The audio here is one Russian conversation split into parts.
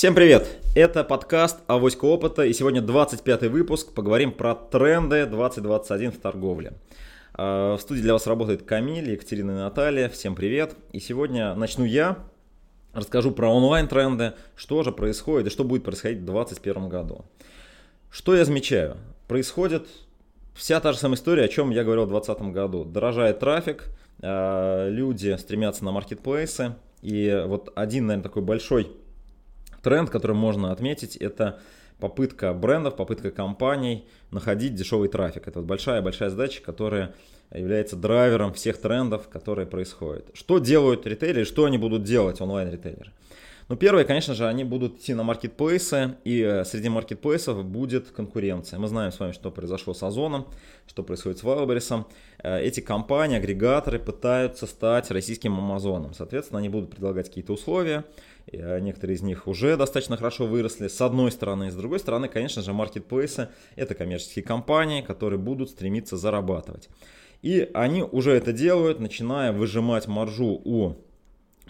Всем привет! Это подкаст «Авоська опыта» и сегодня 25 выпуск. Поговорим про тренды 2021 в торговле. А, в студии для вас работает Камиль, Екатерина и Наталья. Всем привет! И сегодня начну я. Расскажу про онлайн-тренды, что же происходит и что будет происходить в 2021 году. Что я замечаю? Происходит вся та же самая история, о чем я говорил в 2020 году. Дорожает трафик, а, люди стремятся на маркетплейсы. И вот один, наверное, такой большой Тренд, который можно отметить, это попытка брендов, попытка компаний находить дешевый трафик. Это большая-большая задача, которая является драйвером всех трендов, которые происходят. Что делают ритейлеры, что они будут делать онлайн-ритейлеры? Ну, первое, конечно же, они будут идти на маркетплейсы, и э, среди маркетплейсов будет конкуренция. Мы знаем с вами, что произошло с Озоном, что происходит с Wildberries. Э, эти компании, агрегаторы пытаются стать российским Амазоном. Соответственно, они будут предлагать какие-то условия, некоторые из них уже достаточно хорошо выросли, с одной стороны. С другой стороны, конечно же, маркетплейсы – это коммерческие компании, которые будут стремиться зарабатывать. И они уже это делают, начиная выжимать маржу у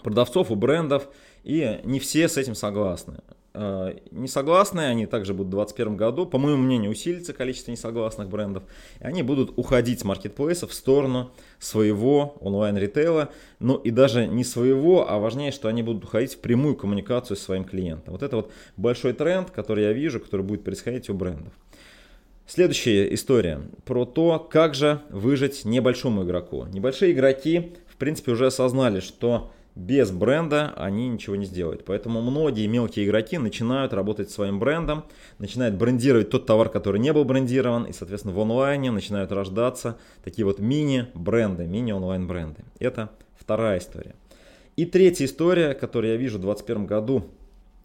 продавцов, у брендов, и не все с этим согласны. Э, несогласные, они также будут в 2021 году, по моему мнению, усилится количество несогласных брендов, и они будут уходить с маркетплейсов в сторону своего онлайн-ритейла, ну и даже не своего, а важнее, что они будут уходить в прямую коммуникацию с своим клиентом. Вот это вот большой тренд, который я вижу, который будет происходить у брендов. Следующая история про то, как же выжить небольшому игроку. Небольшие игроки, в принципе, уже осознали, что без бренда они ничего не сделают. Поэтому многие мелкие игроки начинают работать своим брендом, начинают брендировать тот товар, который не был брендирован, и, соответственно, в онлайне начинают рождаться такие вот мини-бренды, мини-онлайн-бренды. Это вторая история. И третья история, которую я вижу в 2021 году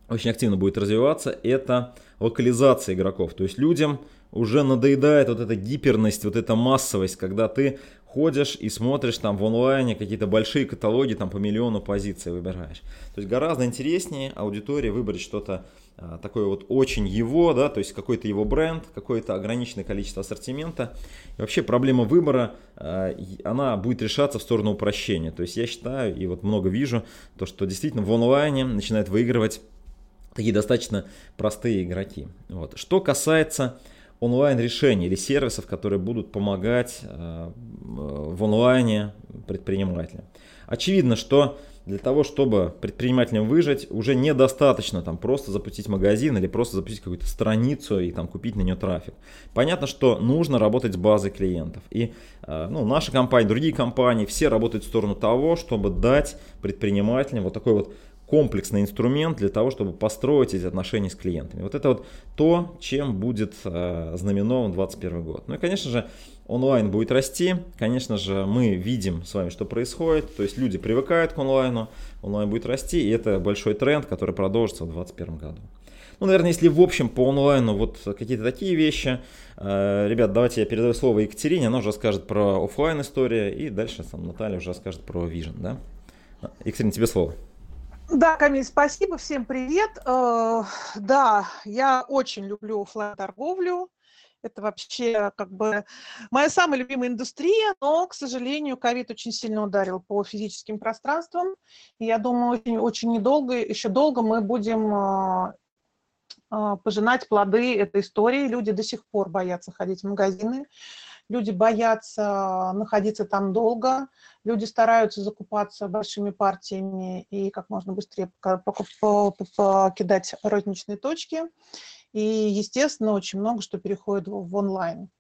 очень активно будет развиваться, это локализация игроков. То есть людям уже надоедает вот эта гиперность, вот эта массовость, когда ты ходишь и смотришь там в онлайне какие-то большие каталоги, там по миллиону позиций выбираешь. То есть гораздо интереснее аудитории выбрать что-то а, такое вот очень его, да, то есть какой-то его бренд, какое-то ограниченное количество ассортимента. И вообще проблема выбора, а, она будет решаться в сторону упрощения. То есть я считаю, и вот много вижу, то что действительно в онлайне начинают выигрывать такие достаточно простые игроки. Вот. Что касается онлайн-решений или сервисов, которые будут помогать э, в онлайне предпринимателям. Очевидно, что для того, чтобы предпринимателям выжить, уже недостаточно там просто запустить магазин или просто запустить какую-то страницу и там купить на нее трафик. Понятно, что нужно работать с базой клиентов. И э, ну, наша компания, другие компании, все работают в сторону того, чтобы дать предпринимателям вот такой вот комплексный инструмент для того, чтобы построить эти отношения с клиентами. Вот это вот то, чем будет э, знаменован 2021 год. Ну и, конечно же, онлайн будет расти. Конечно же, мы видим с вами, что происходит. То есть люди привыкают к онлайну, онлайн будет расти, и это большой тренд, который продолжится в 2021 году. Ну, наверное, если в общем по онлайну вот какие-то такие вещи. Э, ребят, давайте я передаю слово Екатерине, она уже расскажет про офлайн историю, и дальше сам Наталья уже расскажет про Vision, да? Екатерина, тебе слово. Да, Камиль, спасибо, всем привет. Э, да, я очень люблю офлайн торговлю Это вообще как бы моя самая любимая индустрия, но, к сожалению, ковид очень сильно ударил по физическим пространствам. И я думаю, очень, очень недолго, еще долго мы будем э, э, пожинать плоды этой истории. Люди до сих пор боятся ходить в магазины люди боятся находиться там долго, люди стараются закупаться большими партиями и как можно быстрее покидать розничные точки. И, естественно, очень много что переходит в онлайн.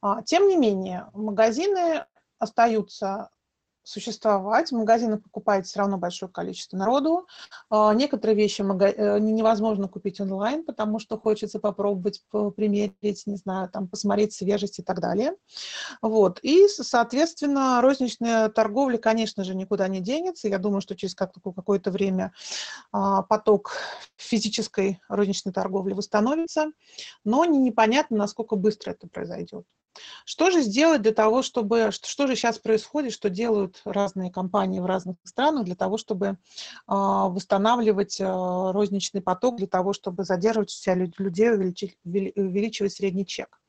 А, тем не менее, магазины остаются существовать. В магазинах покупает все равно большое количество народу. А, некоторые вещи э, невозможно купить онлайн, потому что хочется попробовать, примерить, не знаю, там, посмотреть свежесть и так далее. Вот. И, соответственно, розничная торговля, конечно же, никуда не денется. Я думаю, что через какое-то время а, поток физической розничной торговли восстановится, но непонятно, насколько быстро это произойдет. Что же сделать для того, чтобы... Что же сейчас происходит, что делают разные компании в разных странах для того, чтобы а, восстанавливать а, розничный поток, для того, чтобы задерживать у себя людей, увеличить, увеличивать средний чек?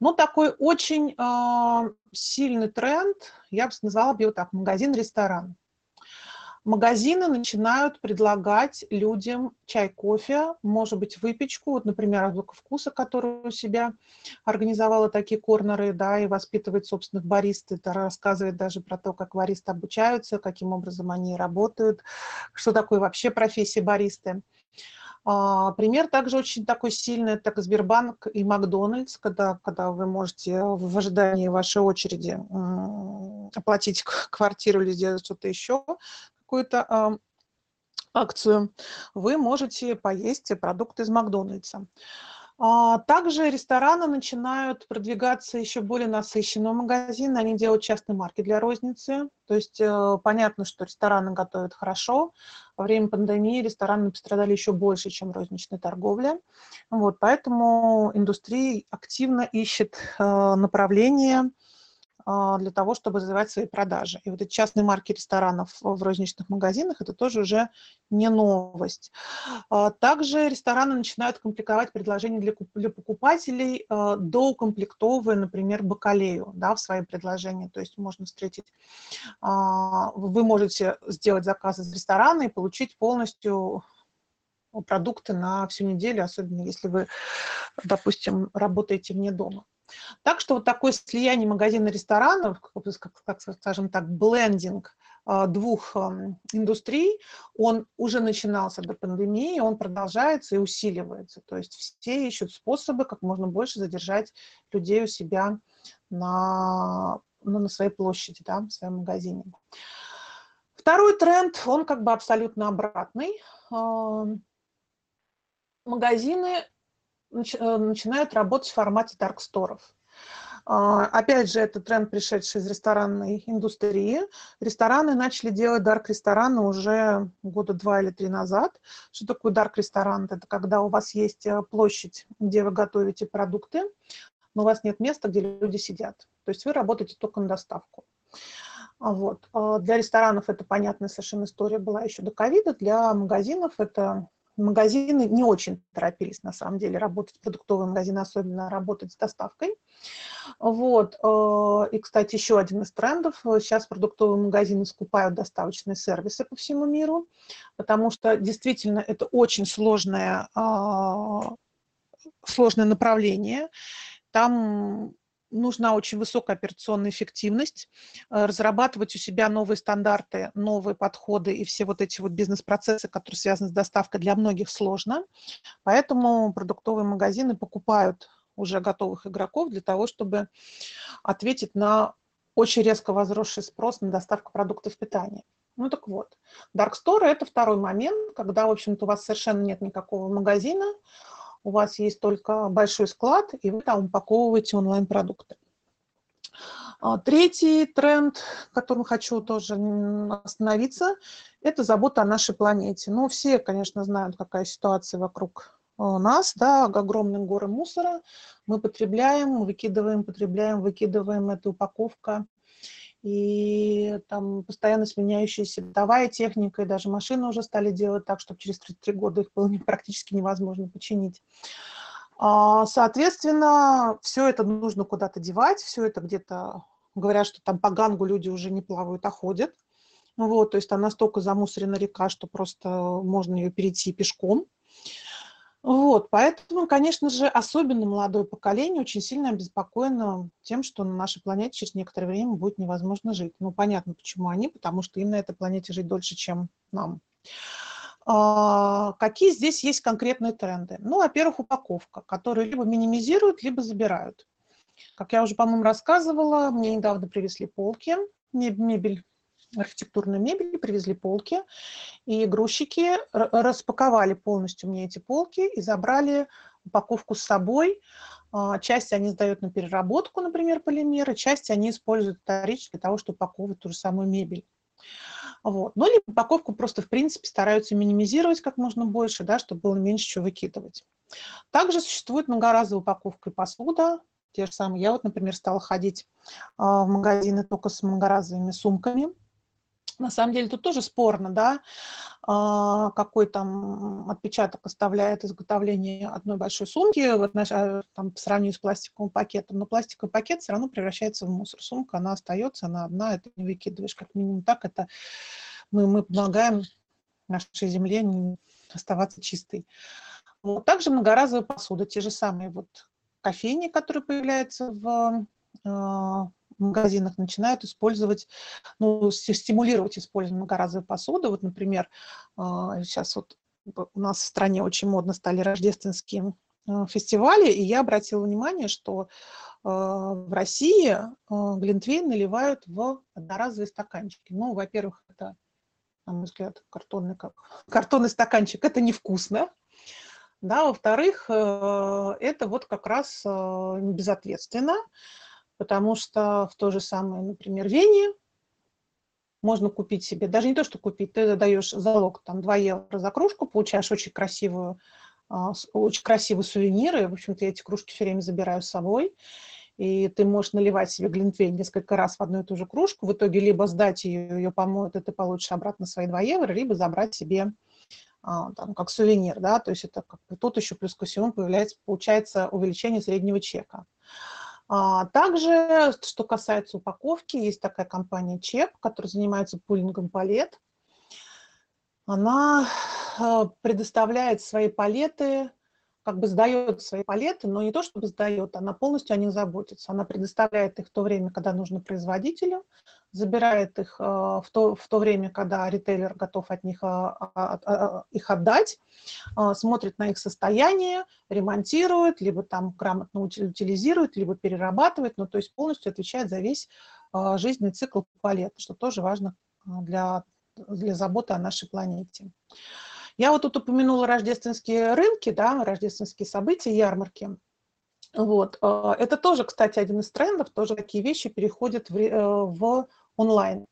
Ну, такой очень а, сильный тренд, я бы назвала бы его так, магазин-ресторан. Магазины начинают предлагать людям чай, кофе, может быть, выпечку. Вот, например, Азбука вкуса, которая у себя организовала такие корнеры, да, и воспитывает собственных барист. Это рассказывает даже про то, как баристы обучаются, каким образом они работают, что такое вообще профессия баристы. А, пример также очень такой сильный, это как Сбербанк и Макдональдс, когда, когда вы можете в ожидании вашей очереди оплатить квартиру или сделать что-то еще, какую-то акцию, вы можете поесть продукты из Макдональдса. А, также рестораны начинают продвигаться еще более насыщенного магазина. Они делают частные марки для розницы. То есть э, понятно, что рестораны готовят хорошо. Во время пандемии рестораны пострадали еще больше, чем розничная торговля. Вот, поэтому индустрия активно ищет э, направления, для того, чтобы развивать свои продажи. И вот эти частные марки ресторанов в розничных магазинах, это тоже уже не новость. А, также рестораны начинают комплектовать предложения для, для покупателей, а, доукомплектовывая, например, бакалею да, в свои предложения. То есть можно встретить, вы можете сделать заказ из ресторана и получить полностью продукты на всю неделю, особенно если вы, допустим, работаете вне дома. Так что вот такое слияние магазина ресторанов, как, как, скажем так, блендинг а, двух индустрий, он уже начинался до пандемии, он продолжается и усиливается. То есть все ищут способы, как можно больше задержать людей у себя на, ну, на своей площади, да, в своем магазине. Второй тренд, он как бы абсолютно обратный. Магазины Э, начинают работать в формате дарксторов. Опять же, это тренд, пришедший из ресторанной индустрии. Рестораны начали делать дарк-рестораны уже года два или три назад. Что такое дарк-ресторан? Это когда у вас есть э, площадь, где вы готовите продукты, но у вас нет места, где люди сидят. То есть вы работаете только на доставку. Вот. А для ресторанов это понятная совершенно история была еще до ковида. Для магазинов это магазины не очень торопились, на самом деле, работать, продуктовые магазины, особенно работать с доставкой. Вот. Э, и, кстати, еще один из трендов. Сейчас продуктовые магазины скупают доставочные сервисы по всему миру, потому что действительно это очень сложное, а, сложное направление. Там нужна очень высокая операционная эффективность, э, разрабатывать у себя новые стандарты, новые подходы и все вот эти вот бизнес-процессы, которые связаны с доставкой, для многих сложно. Поэтому продуктовые магазины покупают уже готовых игроков для того, чтобы ответить на очень резко возросший спрос на доставку продуктов питания. Ну так вот, Dark Store – это второй момент, когда, в общем-то, у вас совершенно нет никакого магазина, у вас есть только большой склад, и вы там упаковываете онлайн-продукты. А, третий тренд, которым хочу тоже остановиться, это забота о нашей планете. Ну, все, конечно, знают, какая ситуация вокруг э, нас, да, огромные горы мусора. Мы потребляем, выкидываем, потребляем, выкидываем, эта упаковка и там постоянно сменяющаяся бытовая техника, и даже машины уже стали делать так, чтобы через 33 года их было практически невозможно починить. А, соответственно, все это нужно куда-то девать, все это где-то, говорят, что там по гангу люди уже не плавают, а ходят. Вот, то есть там настолько замусорена река, что просто можно ее перейти пешком. Вот, поэтому, конечно же, особенно молодое поколение очень сильно обеспокоено тем, что на нашей планете через некоторое время будет невозможно жить. Ну, понятно, почему они, потому что им на этой планете жить дольше, чем нам. А, какие здесь есть конкретные тренды? Ну, во-первых, упаковка, которую либо минимизируют, либо забирают. Как я уже, по-моему, рассказывала, мне недавно привезли полки, мебель архитектурной мебели, привезли полки, и грузчики распаковали полностью мне эти полки и забрали упаковку с собой. А, часть они сдают на переработку, например, полимеры, часть они используют вторично для того, чтобы упаковывать ту же самую мебель. Вот. Ну, либо упаковку просто, в принципе, стараются минимизировать как можно больше, да, чтобы было меньше чего выкидывать. Также существует многоразовая упаковка и посуда, те же самые. Я вот, например, стала ходить а, в магазины только с многоразовыми сумками, на самом деле тут тоже спорно, да, а, какой там отпечаток оставляет изготовление одной большой сумки вот, а, там, по сравнению с пластиковым пакетом. Но пластиковый пакет все равно превращается в мусор. Сумка, она остается, она одна, это не выкидываешь. Как минимум так это мы, мы помогаем нашей земле оставаться чистой. Вот. Также многоразовая посуда, те же самые вот кофейни, которые появляются в э, магазинах, начинают использовать, ну, стимулировать использование многоразовой посуды. Вот, например, сейчас вот у нас в стране очень модно стали рождественские э, фестивали, и я обратила внимание, что в России глинтвейн наливают в одноразовые стаканчики. Ну, во-первых, это, на мой взгляд, картонный, картонный стаканчик, это невкусно, да, во-вторых, э, это вот как раз безответственно, потому что в то же самое, например, Вене можно купить себе, даже не то, что купить, ты даешь залог там 2 евро за кружку, получаешь очень красивую, а, очень красивые сувениры, в общем-то, я эти кружки все время забираю с собой, и ты можешь наливать себе глинтвейн несколько раз в одну и ту же кружку, в итоге либо сдать ее, ее помоют, и ты получишь обратно свои 2 евро, либо забрать себе а, там, как сувенир, да, то есть это как тут еще плюс ко всему появляется, получается увеличение среднего чека. А также, что касается упаковки, есть такая компания ЧЕП, которая занимается пулингом палет. Она э, предоставляет свои палеты как бы сдает свои палеты, но не то чтобы сдает, она полностью о них заботится. Она предоставляет их в то время, когда нужно производителю, забирает их э, в то, в то время, когда ритейлер готов от них э, их отдать, смотрит на их состояние, ремонтирует, либо там грамотно утилизирует, либо перерабатывает, ну, то есть полностью отвечает за весь жизненный цикл палет, что тоже важно для, для заботы о нашей планете. Я вот тут упомянула рождественские рынки, да, рождественские события, ярмарки. Вот. А, это тоже, кстати, один из трендов, тоже такие вещи переходят в, э, в онлайн.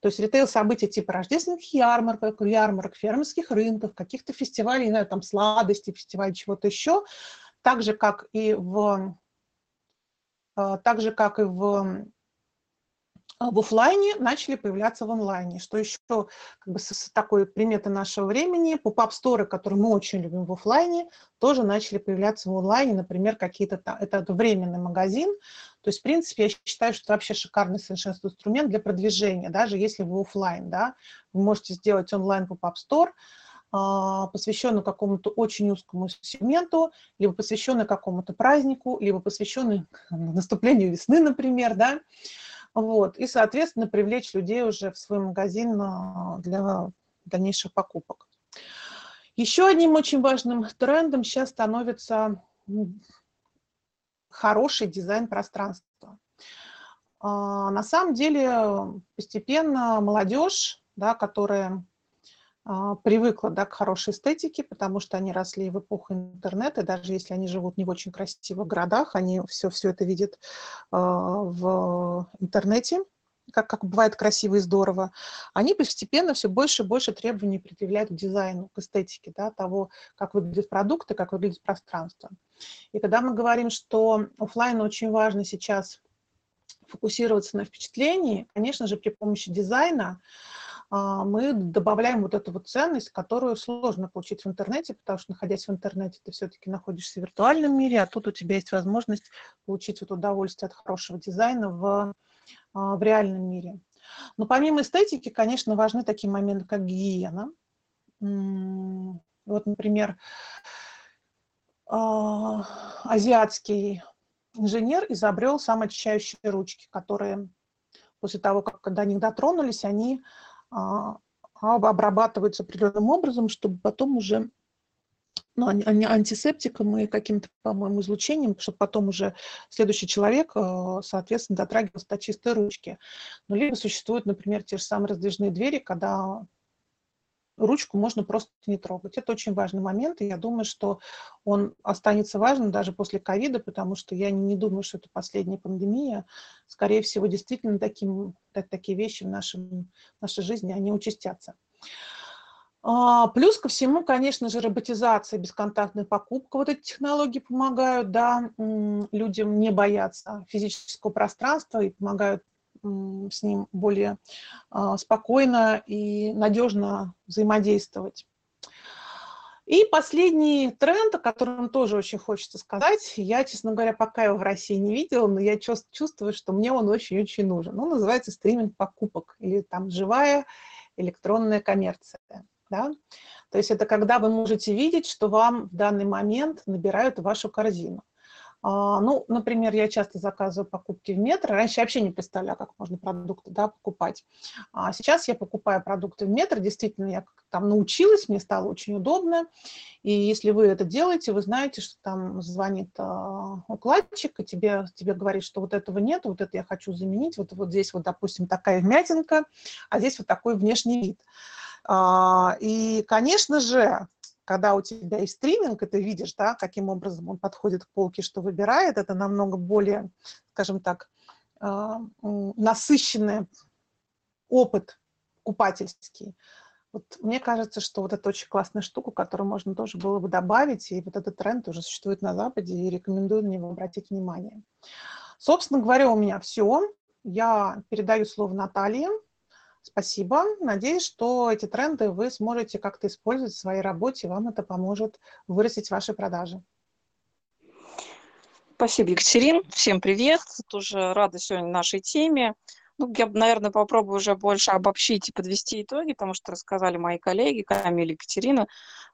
То есть ритейл-события типа рождественских ярмарок, ярмарок, фермерских рынков, каких-то фестивалей, не знаю, там сладостей, фестивалей, чего-то еще, так же, как и в, а, так же, как и в в офлайне начали появляться в онлайне. Что еще как бы, с такой приметы нашего времени, поп-ап-сторы, которые мы очень любим в офлайне, тоже начали появляться в онлайне, например, какие-то там, это временный магазин. То есть, в принципе, я считаю, что это вообще шикарный совершенно инструмент для продвижения, даже если вы офлайн, да, вы можете сделать онлайн поп-ап-стор, а, посвященный какому-то очень узкому сегменту, либо посвященный какому-то празднику, либо посвященный наступлению весны, например, да, вот, и, соответственно, привлечь людей уже в свой магазин а, для дальнейших покупок. Еще одним очень важным трендом сейчас становится хороший дизайн пространства. А, на самом деле постепенно молодежь, да, которая привыкла да, к хорошей эстетике, потому что они росли в эпоху интернета, даже если они живут не в очень красивых городах, они все, все это видят а, в интернете, как, как бывает красиво и здорово, они постепенно все больше и больше требований предъявляют к дизайну, к эстетике, да, того, как выглядят продукты, как выглядит пространство. И когда мы говорим, что офлайн очень важно сейчас фокусироваться на впечатлении, конечно же, при помощи дизайна, а, мы добавляем вот эту вот ценность, которую сложно получить в интернете, потому что, находясь в интернете, ты все-таки находишься в виртуальном мире, а тут у тебя есть возможность получить вот удовольствие от хорошего дизайна в, а, в реальном мире. Но помимо эстетики, конечно, важны такие моменты, как гигиена. Вот, например, а, азиатский инженер изобрел самоочищающие ручки, которые после того, как до них дотронулись, они а, обрабатываются определенным образом, чтобы потом уже ну, антисептиком и каким-то, по-моему, излучением, чтобы потом уже следующий человек, э, соответственно, дотрагивался до чистой ручки. Но либо существуют, например, те же самые раздвижные двери, когда ручку можно просто не трогать. Это очень важный момент, и я думаю, что он останется важным даже после ковида, потому что я не думаю, что это последняя пандемия. Скорее всего, действительно таким, так, такие вещи в, нашем, в нашей жизни, они участятся. А, плюс ко всему, конечно же, роботизация, бесконтактная покупка. Вот эти технологии помогают да, людям не бояться физического пространства и помогают с ним более а, спокойно и надежно взаимодействовать. И последний тренд, о котором тоже очень хочется сказать, я, честно говоря, пока его в России не видела, но я чувствую, что мне он очень-очень нужен. Он называется стриминг покупок или там живая электронная коммерция. Да? То есть это когда вы можете видеть, что вам в данный момент набирают вашу корзину. А, ну, например, я часто заказываю покупки в метро. Раньше я вообще не представляла, как можно продукты да, покупать. А сейчас я покупаю продукты в метро. Действительно, я там научилась, мне стало очень удобно. И если вы это делаете, вы знаете, что там звонит а, укладчик, и тебе, тебе говорит, что вот этого нет, вот это я хочу заменить. Вот, вот здесь вот, допустим, такая вмятинка, а здесь вот такой внешний вид. А, и, конечно же, когда у тебя есть стриминг, и ты видишь, да, каким образом он подходит к полке, что выбирает, это намного более, скажем так, а, насыщенный опыт купательский. Вот мне кажется, что вот это очень классная штука, которую можно тоже было бы добавить, и вот этот тренд уже существует на Западе, и рекомендую на него обратить внимание. Собственно говоря, у меня все. Я передаю слово Наталье. Спасибо. Надеюсь, что эти тренды вы сможете как-то использовать в своей работе, вам это поможет вырастить ваши продажи. Спасибо, Екатерин. Всем привет. Тоже рада сегодня нашей теме. Ну, я, наверное, попробую уже больше обобщить и подвести итоги, потому что рассказали мои коллеги Камиль и Екатерина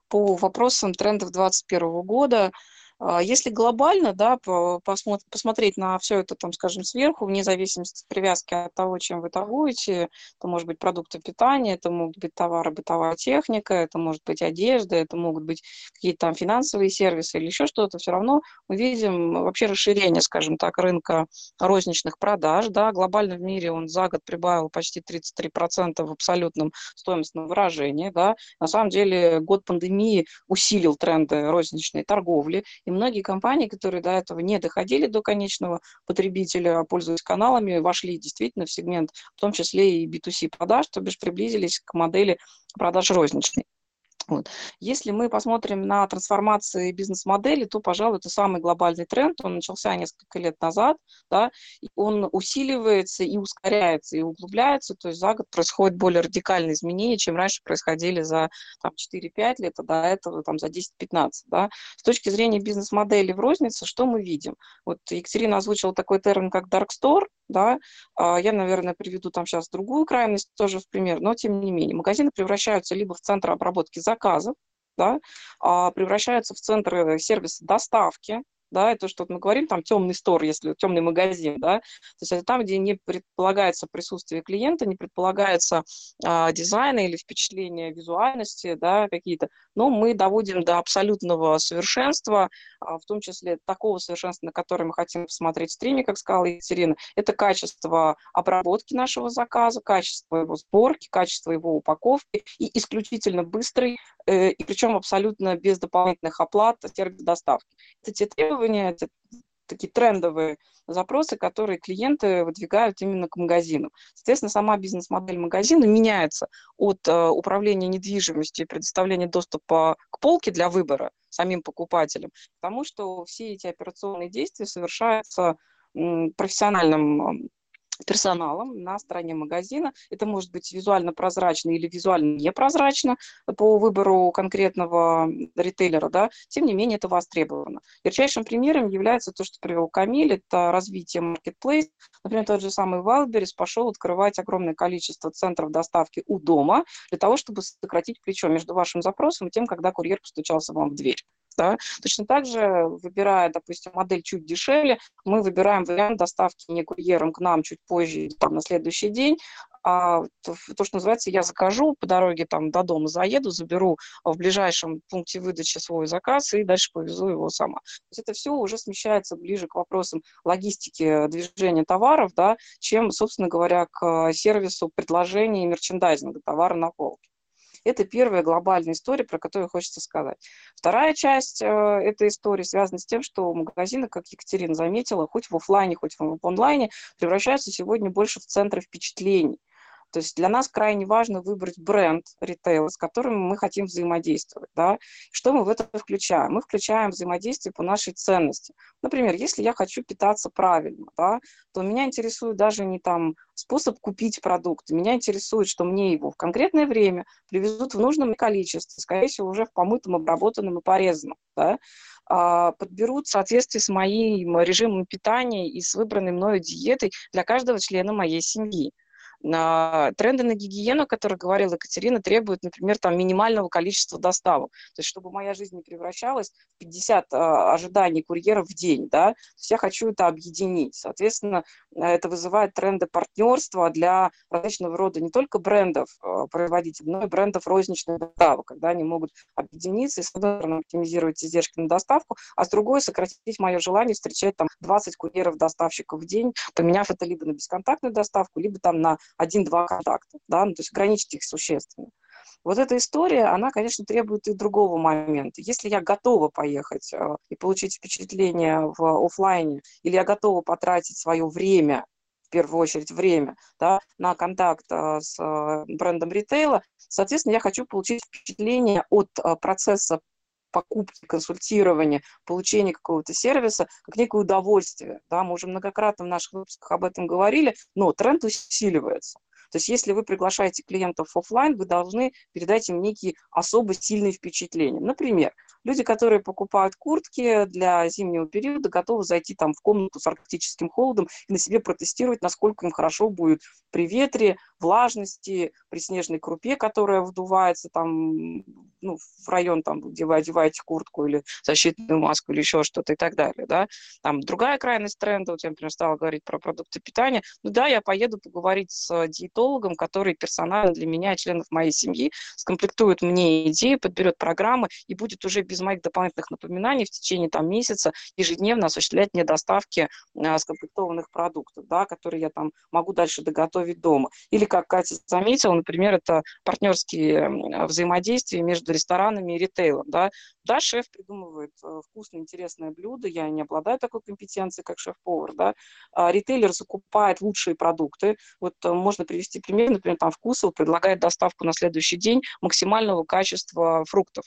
по вопросам трендов 2021 года. А если глобально, да, посмотреть на все это, там, скажем, сверху, вне зависимости от привязки от того, чем вы торгуете, это может быть продукты питания, это могут быть товары, бытовая техника, это может быть одежда, это могут быть какие-то там финансовые сервисы или еще что-то, все равно мы видим вообще расширение, скажем так, рынка розничных продаж, да, глобально в мире он за год прибавил почти 33% в абсолютном стоимостном выражении, да, на самом деле год пандемии усилил тренды розничной торговли, и многие компании, которые до этого не доходили до конечного потребителя, а пользуясь каналами, вошли действительно в сегмент, в том числе и B2C продаж, то бишь приблизились к модели продаж розничной. Вот. Если мы посмотрим на трансформации бизнес-модели, то, пожалуй, это самый глобальный тренд. Он начался несколько лет назад, да, и он усиливается и ускоряется, и углубляется. То есть за год происходит более радикальные изменения, чем раньше происходили за там, 4-5 лет, а до этого там, за 10-15. Да. С точки зрения бизнес-модели в рознице, что мы видим? Вот Екатерина озвучила такой термин, как dark store, да, а, я, наверное, приведу там сейчас другую крайность тоже в пример, но тем не менее. Магазины превращаются либо в центр обработки заказов, да, а превращаются в центр сервиса доставки, да, это что мы говорим, там темный стор, если темный магазин, да, то есть это там, где не предполагается присутствие клиента, не предполагается а, дизайна или впечатления визуальности, да, какие-то, но мы доводим до абсолютного совершенства, а, в том числе такого совершенства, на которое мы хотим посмотреть в стриме, как сказала Екатерина, это качество обработки нашего заказа, качество его сборки, качество его упаковки и исключительно быстрый, э, и причем абсолютно без дополнительных оплат сервис доставки. Это те требования, такие трендовые запросы, которые клиенты выдвигают именно к магазину. Соответственно, сама бизнес-модель магазина меняется от э, управления недвижимостью и предоставления доступа к полке для выбора самим покупателям, потому что все эти операционные действия совершаются профессиональным персоналом на стороне магазина. Это может быть визуально прозрачно или визуально непрозрачно по выбору конкретного ритейлера, да, тем не менее это востребовано. Ярчайшим примером является то, что привел Камиль, это развитие marketplace. Например, тот же самый Wildberries пошел открывать огромное количество центров доставки у дома для того, чтобы сократить плечо между вашим запросом и тем, когда курьер постучался вам в дверь. Да? Точно так же, выбирая, допустим, модель чуть дешевле, мы выбираем вариант доставки не курьером к нам чуть позже, там, на следующий день, а то, что называется, я закажу по дороге там до дома, заеду, заберу в ближайшем пункте выдачи свой заказ и дальше повезу его сама. То есть это все уже смещается ближе к вопросам логистики движения товаров, да, чем, собственно говоря, к сервису предложения и мерчендайзинга товара на полке. Это первая глобальная история, про которую хочется сказать. Вторая часть э, этой истории связана с тем, что магазины, как Екатерина заметила, хоть в офлайне, хоть в онлайне, превращаются сегодня больше в центры впечатлений. То есть для нас крайне важно выбрать бренд ритейла, с которым мы хотим взаимодействовать. Да? Что мы в это включаем? Мы включаем взаимодействие по нашей ценности. Например, если я хочу питаться правильно, да, то меня интересует даже не там способ купить продукт, меня интересует, что мне его в конкретное время привезут в нужном количестве, скорее всего, уже в помытом, обработанном и порезанном. Да? А, подберут в соответствии с моим режимом питания и с выбранной мною диетой для каждого члена моей семьи. Тренды на гигиену, о которых говорила Екатерина, требуют, например, там, минимального количества доставок. То есть, чтобы моя жизнь не превращалась в 50 а, ожиданий курьеров в день, да, то есть я хочу это объединить. Соответственно, это вызывает тренды партнерства для различного рода не только брендов а, производителей, но и брендов розничных доставок, когда они могут объединиться и, с одной стороны, оптимизировать издержки на доставку, а с другой сократить мое желание встречать там 20 курьеров-доставщиков в день, поменяв это либо на бесконтактную доставку, либо там на один-два контакта, да, ну, то есть ограничить их существенно. Вот эта история, она, конечно, требует и другого момента. Если я готова поехать э, и получить впечатление в офлайне, или я готова потратить свое время, в первую очередь время, да, на контакт э, с э, брендом ритейла, соответственно, я хочу получить впечатление от процесса покупки, консультирования, получения какого-то сервиса, как некое удовольствие. Да? Мы уже многократно в наших выпусках об этом говорили, но тренд усиливается. То есть если вы приглашаете клиентов офлайн, вы должны передать им некие особо сильные впечатления. Например, люди, которые покупают куртки для зимнего периода, готовы зайти там в комнату с арктическим холодом и на себе протестировать, насколько им хорошо будет при ветре, влажности, при снежной крупе, которая вдувается там ну, в район, там, где вы одеваете куртку или защитную маску или еще что-то и так далее. Да? Там другая крайность тренда, вот я, например, стала говорить про продукты питания. Ну да, я поеду поговорить с диетологом, который персонально для меня, членов моей семьи, скомплектует мне идеи, подберет программы и будет уже без моих дополнительных напоминаний в течение там, месяца ежедневно осуществлять мне доставки э, скомплектованных продуктов, да, которые я там могу дальше доготовить дома. Или, как Катя заметила, например, это партнерские взаимодействия между ресторанами и ритейлом. Да, да шеф придумывает э, вкусное, интересное блюдо, я не обладаю такой компетенцией, как шеф-повар, да, а ритейлер закупает лучшие продукты. Вот э, можно привести пример, например, там Вкусов предлагает доставку на следующий день максимального качества фруктов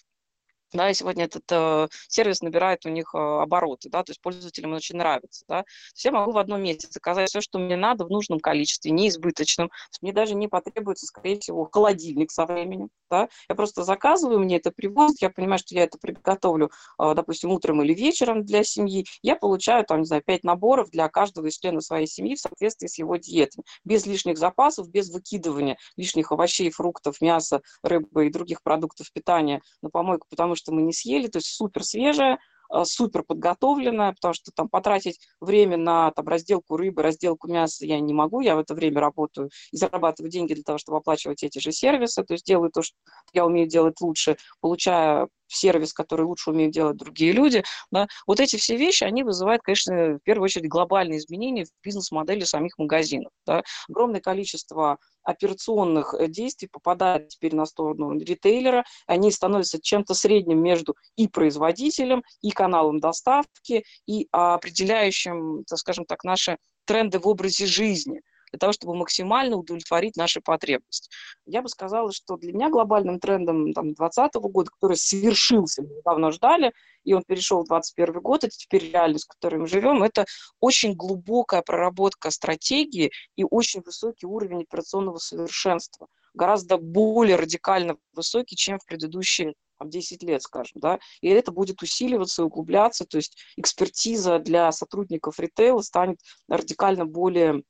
да, и сегодня этот э, сервис набирает у них э, обороты, да, то есть пользователям очень нравится, да. То есть я могу в одном месте заказать все, что мне надо в нужном количестве, неизбыточном. Мне даже не потребуется, скорее всего, холодильник со временем, да. Я просто заказываю, мне это привозят, я понимаю, что я это приготовлю, э, допустим, утром или вечером для семьи. Я получаю, там, не знаю, пять наборов для каждого из членов своей семьи в соответствии с его диетой, без лишних запасов, без выкидывания лишних овощей, фруктов, мяса, рыбы и других продуктов питания на помойку, потому что что мы не съели, то есть супер свежая, Э, супер подготовленная, потому что там потратить время на там, разделку рыбы, разделку мяса я не могу, я в это время работаю и зарабатываю деньги для того, чтобы оплачивать эти же сервисы, то есть делаю то, что я умею делать лучше, получая сервис, который лучше умеют делать другие люди. Да. Вот эти все вещи, они вызывают, конечно, в первую очередь глобальные изменения в бизнес-модели самих магазинов. Да. Огромное количество операционных э, действий попадает теперь на сторону ритейлера, они становятся чем-то средним между и производителем, и каналом доставки, и определяющим, так скажем так, наши тренды в образе жизни – для того, чтобы максимально удовлетворить наши потребности. Я бы сказала, что для меня глобальным трендом 2020 года, который свершился, мы давно ждали, и он перешел в 2021 год, это теперь реальность, в которой мы живем, это очень глубокая проработка стратегии и очень высокий уровень операционного совершенства гораздо более радикально высокий, чем в предыдущие там, 10 лет, скажем, да, и это будет усиливаться и углубляться, то есть экспертиза для сотрудников ритейла станет радикально более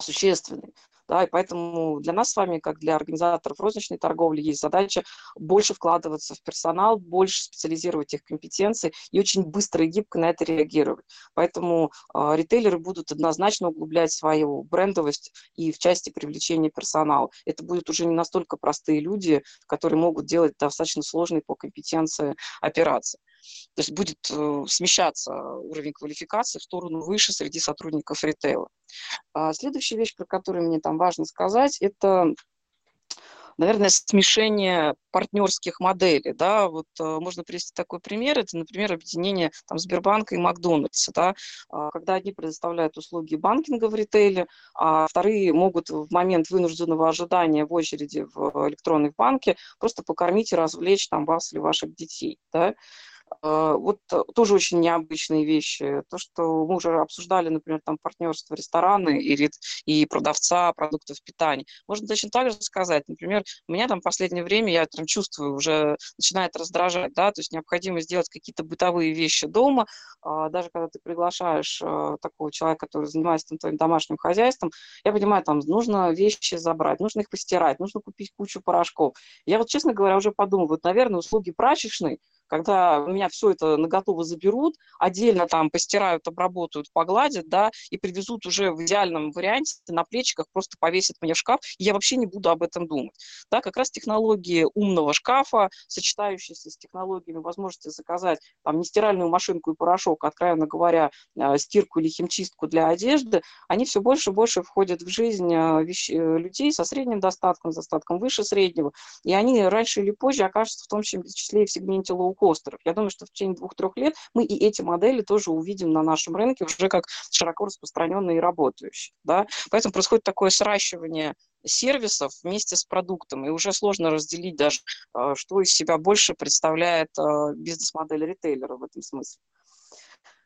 существенный. Да, и поэтому для нас с вами, как для организаторов розничной торговли, есть задача больше вкладываться в персонал, больше специализировать их компетенции и очень быстро и гибко на это реагировать. Поэтому э, ритейлеры будут однозначно углублять свою брендовость и в части привлечения персонала. Это будут уже не настолько простые люди, которые могут делать достаточно сложные по компетенции операции. То есть будет э, смещаться уровень квалификации в сторону выше среди сотрудников ритейла. А следующая вещь, про которую мне там важно сказать, это наверное, смешение партнерских моделей, да, вот э, можно привести такой пример, это, например, объединение там Сбербанка и Макдональдса, да, э, когда одни предоставляют услуги банкинга в ритейле, а вторые могут в момент вынужденного ожидания в очереди в электронной банке просто покормить и развлечь там вас или ваших детей, да, А, вот э, тоже очень необычные вещи. То, что мы уже обсуждали, например, там партнерство рестораны и, и продавца продуктов питания. Можно точно так же сказать. Например, у меня там в последнее время, я там чувствую, уже начинает раздражать, да, то есть необходимо сделать какие-то бытовые вещи дома, а, даже когда ты приглашаешь э, такого человека, который занимается там, твоим домашним хозяйством, я понимаю, там нужно вещи забрать, нужно их постирать, нужно купить кучу порошков. Я вот, честно говоря, уже подумала, вот, наверное, услуги прачечной – когда у меня все это на готово заберут, отдельно там постирают, обработают, погладят, да, и привезут уже в идеальном варианте на плечиках, просто повесят мне в шкаф, и я вообще не буду об этом думать. Да, как раз технологии умного шкафа, сочетающиеся с технологиями возможности заказать там не стиральную машинку и порошок, а, откровенно говоря, э, стирку или химчистку для одежды, они все больше и больше входят в жизнь э, вещ... Э, людей со средним достатком, с достатком выше среднего, и они раньше или позже окажутся в том числе и в сегменте low костеров. Я думаю, что в течение двух-трех лет мы и эти модели тоже увидим на нашем рынке уже как широко распространенные и работающие. Да? Поэтому происходит такое сращивание сервисов вместе с продуктом, и уже сложно разделить даже, а, что из себя больше представляет а, бизнес-модель ритейлера в этом смысле.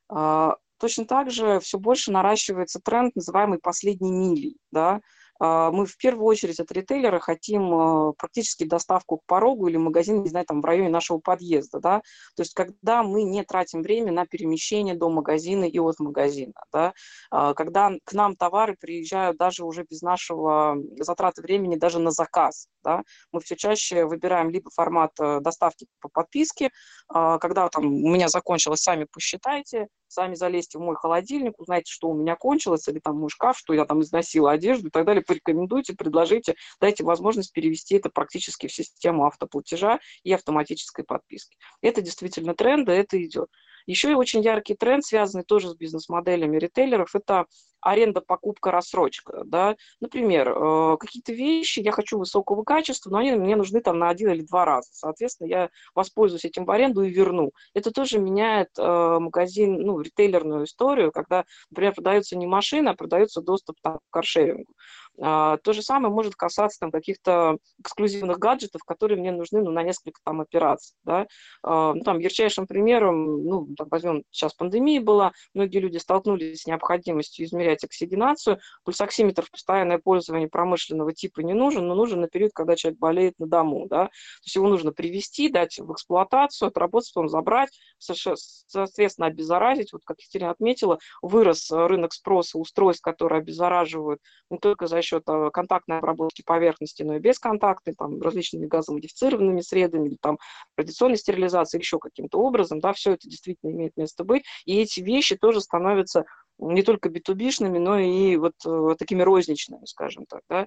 А, точно так же все больше наращивается тренд, называемый последней мили. Да? А, мы в первую очередь от ритейлера хотим а, практически доставку к порогу или магазин, не знаю, там в районе нашего подъезда, да, то есть когда мы не тратим время на перемещение до магазина и от магазина, да, а, когда к нам товары приезжают даже уже без нашего затраты времени даже на заказ, да, мы все чаще выбираем либо формат э, доставки по подписке, когда там у меня закончилось, сами посчитайте, сами залезьте в мой холодильник, узнайте, что у меня кончилось, или там мой шкаф, что я там износила одежду и так далее, порекомендуйте, предложите, дайте возможность перевести это практически в систему автоплатежа и автоматической подписки. Это действительно тренды, это идет. Еще и очень яркий тренд, связанный тоже с бизнес-моделями ритейлеров, это аренда, покупка, рассрочка. Да? Например, э, какие-то вещи я хочу высокого качества, но они мне нужны там на один или два раза. Соответственно, я воспользуюсь этим в аренду и верну. Это тоже меняет э, магазин, ну, ритейлерную историю, когда, например, продается не машина, а продается доступ там, к каршерингу. А, то же самое может касаться там, каких-то эксклюзивных гаджетов, которые мне нужны ну, на несколько там, операций. Да? А, ну, там, ярчайшим примером, ну, так возьмем, сейчас пандемия была, многие люди столкнулись с необходимостью измерять оксигенацию. Пульсоксиметр в постоянное пользование промышленного типа не нужен, но нужен на период, когда человек болеет на дому. Да? То есть его нужно привести, дать в эксплуатацию, отработать, потом забрать, соответственно, обеззаразить. Вот, как Екатерина отметила, вырос рынок спроса устройств, которые обеззараживают не только за э, контактной обработки поверхности, но и бесконтактной, там, различными газомодифицированными средами, или там традиционной стерилизации, еще каким-то образом, да, все это действительно имеет место быть, и эти вещи тоже становятся не только битубишными, но и вот э, такими розничными, скажем так, да.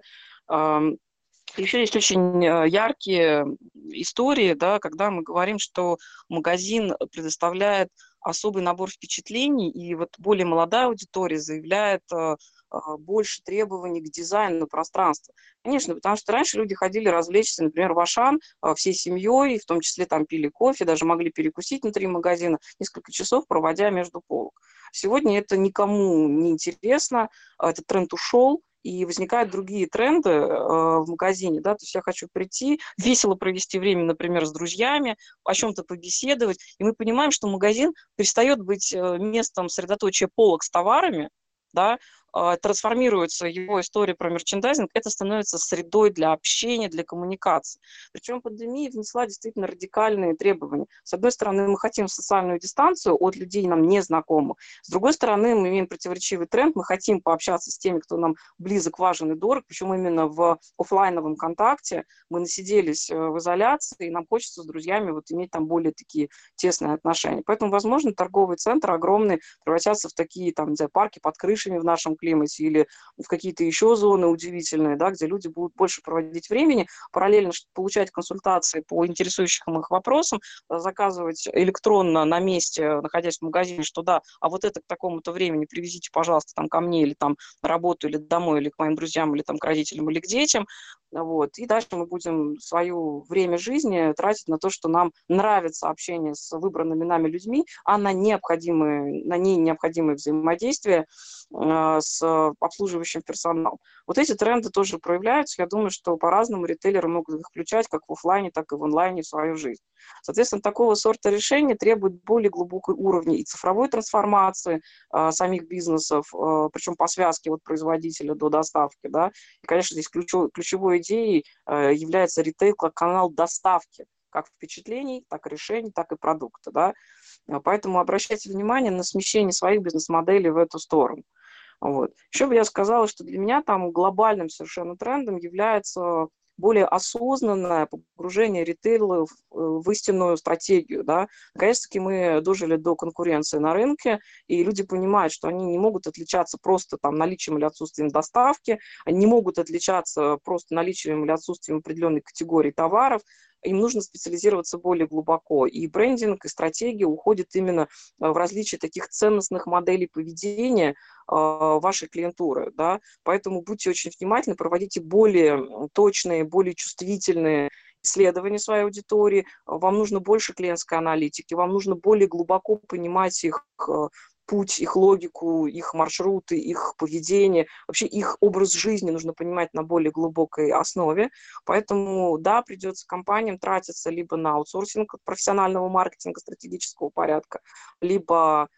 Еще есть очень э, яркие истории, да, когда мы говорим, что магазин предоставляет особый набор впечатлений, и вот более молодая аудитория заявляет а, больше требований к дизайну пространства. Конечно, потому что раньше люди ходили развлечься, например, в Ашан а, всей семьей, в том числе там пили кофе, даже могли перекусить внутри магазина, несколько часов проводя между полок. Сегодня это никому не интересно, а, этот тренд ушел, и возникают другие тренды э, в магазине, да, то есть я хочу прийти, весело провести время, например, с друзьями, о чем-то побеседовать, и мы понимаем, что магазин перестает быть э, местом средоточия полок с товарами, да, а, трансформируется его история про мерчендайзинг, это становится средой для общения, для коммуникации. Причем пандемия внесла действительно радикальные требования. С одной стороны, мы хотим социальную дистанцию от людей нам незнакомых. С другой стороны, мы имеем противоречивый тренд, мы хотим пообщаться с теми, кто нам близок, важен и дорог, причем именно в офлайновом контакте. Мы насиделись э, в изоляции, и нам хочется с друзьями вот иметь там более такие тесные отношения. Поэтому, возможно, торговый центр огромный превратятся в такие там, не знаю, парки под крышами в нашем климате или в какие-то еще зоны удивительные, да, где люди будут больше проводить времени, параллельно получать консультации по интересующим их вопросам, э, заказывать электронно на месте, находясь в магазине, что да, а вот это к такому-то времени привезите, пожалуйста, там ко мне или там на работу, или домой, или к моим друзьям, или там к родителям, или к детям. Вот. И дальше мы будем свое время жизни тратить на то, что нам нравится общение с выбранными нами людьми, а на, необходимые, на ней необходимое взаимодействие э, с обслуживающим персоналом. Вот эти тренды тоже проявляются. Я думаю, что по-разному ритейлеры могут их включать как в офлайне, так и в онлайне в свою жизнь. Соответственно, такого сорта решения требует более глубокой уровня и цифровой трансформации э, самих бизнесов, э, причем по связке от производителя до доставки. Да? И, конечно, здесь ключевой, идеей э, является ритейл как канал доставки как впечатлений, так и решений, так и продукта. Да? Поэтому обращайте внимание на смещение своих бизнес-моделей в эту сторону. Вот. Еще бы я сказала, что для меня там глобальным совершенно трендом является более осознанное погружение ритейла в, э, в истинную стратегию. Да. Наконец-таки мы дожили до конкуренции на рынке, и люди понимают, что они не могут отличаться просто там, наличием или отсутствием доставки, они не могут отличаться просто наличием или отсутствием определенной категории товаров, им нужно специализироваться более глубоко. И брендинг, и стратегия уходит именно э, в различие таких ценностных моделей поведения э, вашей клиентуры. Да? Поэтому будьте очень внимательны, проводите более точные, более чувствительные исследования своей аудитории, вам нужно больше клиентской аналитики, вам нужно более глубоко понимать их э, путь, их логику, их маршруты, их поведение, вообще их образ жизни нужно понимать на более глубокой основе. Поэтому, да, придется компаниям тратиться либо на аутсорсинг профессионального маркетинга стратегического порядка, либо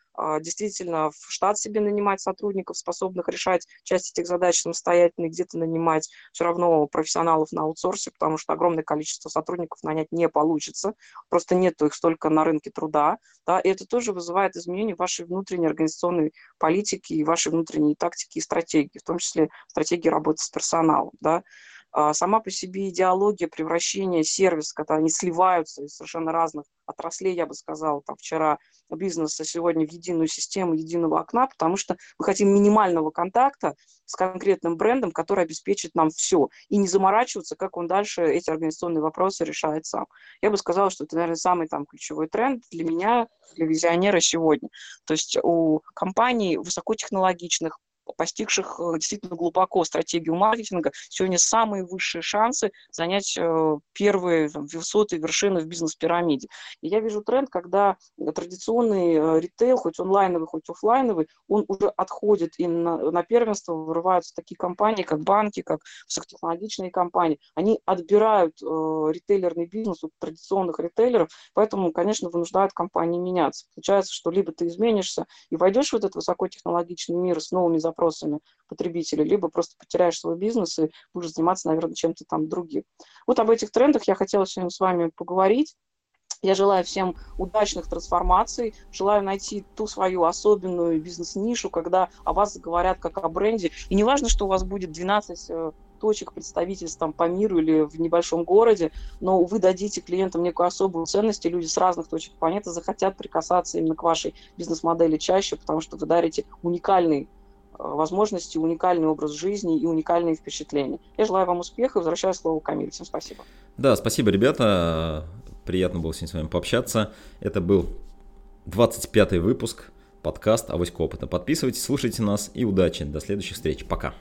действительно в штат себе нанимать сотрудников, способных решать часть этих задач самостоятельно, где-то нанимать все равно профессионалов на аутсорсе, потому что огромное количество сотрудников нанять не получится, просто нету их столько на рынке труда, да, и это тоже вызывает изменения вашей внутренней организационной политике и вашей внутренней тактики и стратегии, в том числе стратегии работы с персоналом, да. А, сама по себе идеология превращения сервиса, когда они сливаются из совершенно разных отраслей, я бы сказала, там вчера бизнеса сегодня в единую систему единого окна, потому что мы хотим минимального контакта с конкретным брендом, который обеспечит нам все, и не заморачиваться, как он дальше эти организационные вопросы решает сам. Я бы сказала, что это, наверное, самый там ключевой тренд для меня, для визионера сегодня. То есть у компаний высокотехнологичных, постигших э, действительно глубоко стратегию маркетинга, сегодня самые высшие шансы занять э, первые там, высоты, вершины в бизнес-пирамиде. И я вижу тренд, когда традиционный э, ритейл, хоть онлайновый, хоть офлайновый, он уже отходит и на, на первенство вырываются такие компании, как банки, как высокотехнологичные компании. Они отбирают э, ритейлерный бизнес у традиционных ритейлеров, поэтому, конечно, вынуждают компании меняться. Получается, что либо ты изменишься и войдешь в этот высокотехнологичный мир с новыми запросами, запросами потребителей, либо просто потеряешь свой бизнес и будешь заниматься, наверное, чем-то там другим. Вот об этих трендах я хотела сегодня с вами поговорить. Я желаю всем удачных трансформаций, желаю найти ту свою особенную бизнес-нишу, когда о вас говорят как о бренде. И не важно, что у вас будет 12 э, точек представительств там, по миру или в небольшом городе, но вы дадите клиентам некую особую ценность, и люди с разных точек планеты захотят прикасаться именно к вашей бизнес-модели чаще, потому что вы дарите уникальный возможности, уникальный образ жизни и уникальные впечатления. Я желаю вам успеха и возвращаю слово Камиль. Всем спасибо. Да, спасибо, ребята. Приятно было с вами пообщаться. Это был 25 выпуск подкаст «Авоська опыта». Подписывайтесь, слушайте нас и удачи. До следующих встреч. Пока.